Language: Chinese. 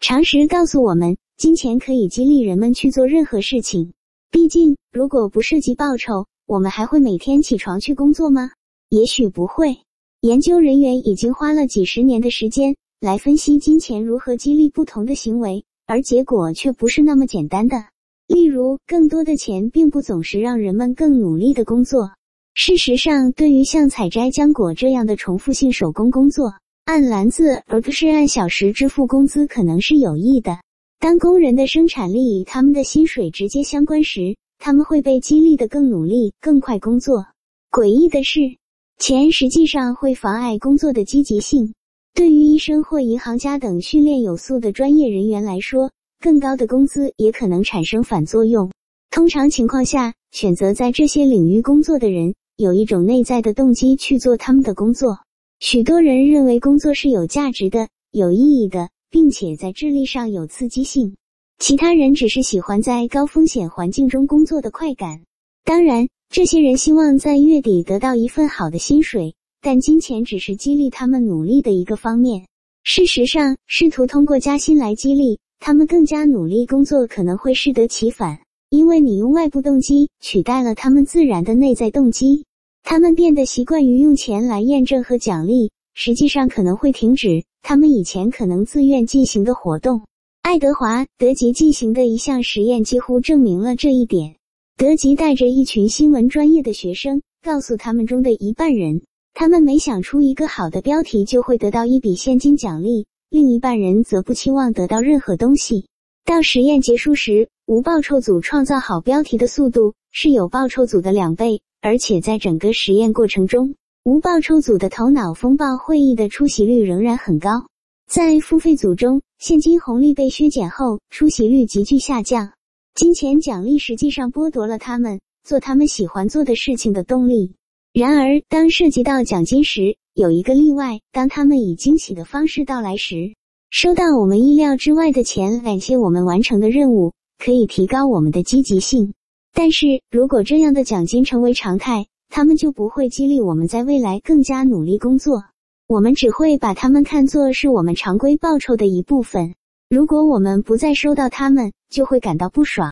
常识告诉我们，金钱可以激励人们去做任何事情。毕竟，如果不涉及报酬，我们还会每天起床去工作吗？也许不会。研究人员已经花了几十年的时间来分析金钱如何激励不同的行为，而结果却不是那么简单的。例如，更多的钱并不总是让人们更努力的工作。事实上，对于像采摘浆果这样的重复性手工工作，按篮子而不是按小时支付工资可能是有益的。当工人的生产力与他们的薪水直接相关时，他们会被激励的更努力、更快工作。诡异的是，钱实际上会妨碍工作的积极性。对于医生或银行家等训练有素的专业人员来说，更高的工资也可能产生反作用。通常情况下，选择在这些领域工作的人有一种内在的动机去做他们的工作。许多人认为工作是有价值的、有意义的，并且在智力上有刺激性。其他人只是喜欢在高风险环境中工作的快感。当然，这些人希望在月底得到一份好的薪水，但金钱只是激励他们努力的一个方面。事实上，试图通过加薪来激励他们更加努力工作，可能会适得其反，因为你用外部动机取代了他们自然的内在动机。他们变得习惯于用钱来验证和奖励，实际上可能会停止他们以前可能自愿进行的活动。爱德华·德吉进行的一项实验几乎证明了这一点。德吉带着一群新闻专业的学生，告诉他们中的一半人，他们每想出一个好的标题就会得到一笔现金奖励；另一半人则不期望得到任何东西。到实验结束时，无报酬组创造好标题的速度是有报酬组的两倍。而且在整个实验过程中，无报酬组的头脑风暴会议的出席率仍然很高。在付费组中，现金红利被削减后，出席率急剧下降。金钱奖励实际上剥夺了他们做他们喜欢做的事情的动力。然而，当涉及到奖金时，有一个例外：当他们以惊喜的方式到来时，收到我们意料之外的钱，感谢我们完成的任务，可以提高我们的积极性。但是如果这样的奖金成为常态，他们就不会激励我们在未来更加努力工作。我们只会把他们看作是我们常规报酬的一部分。如果我们不再收到他们，就会感到不爽。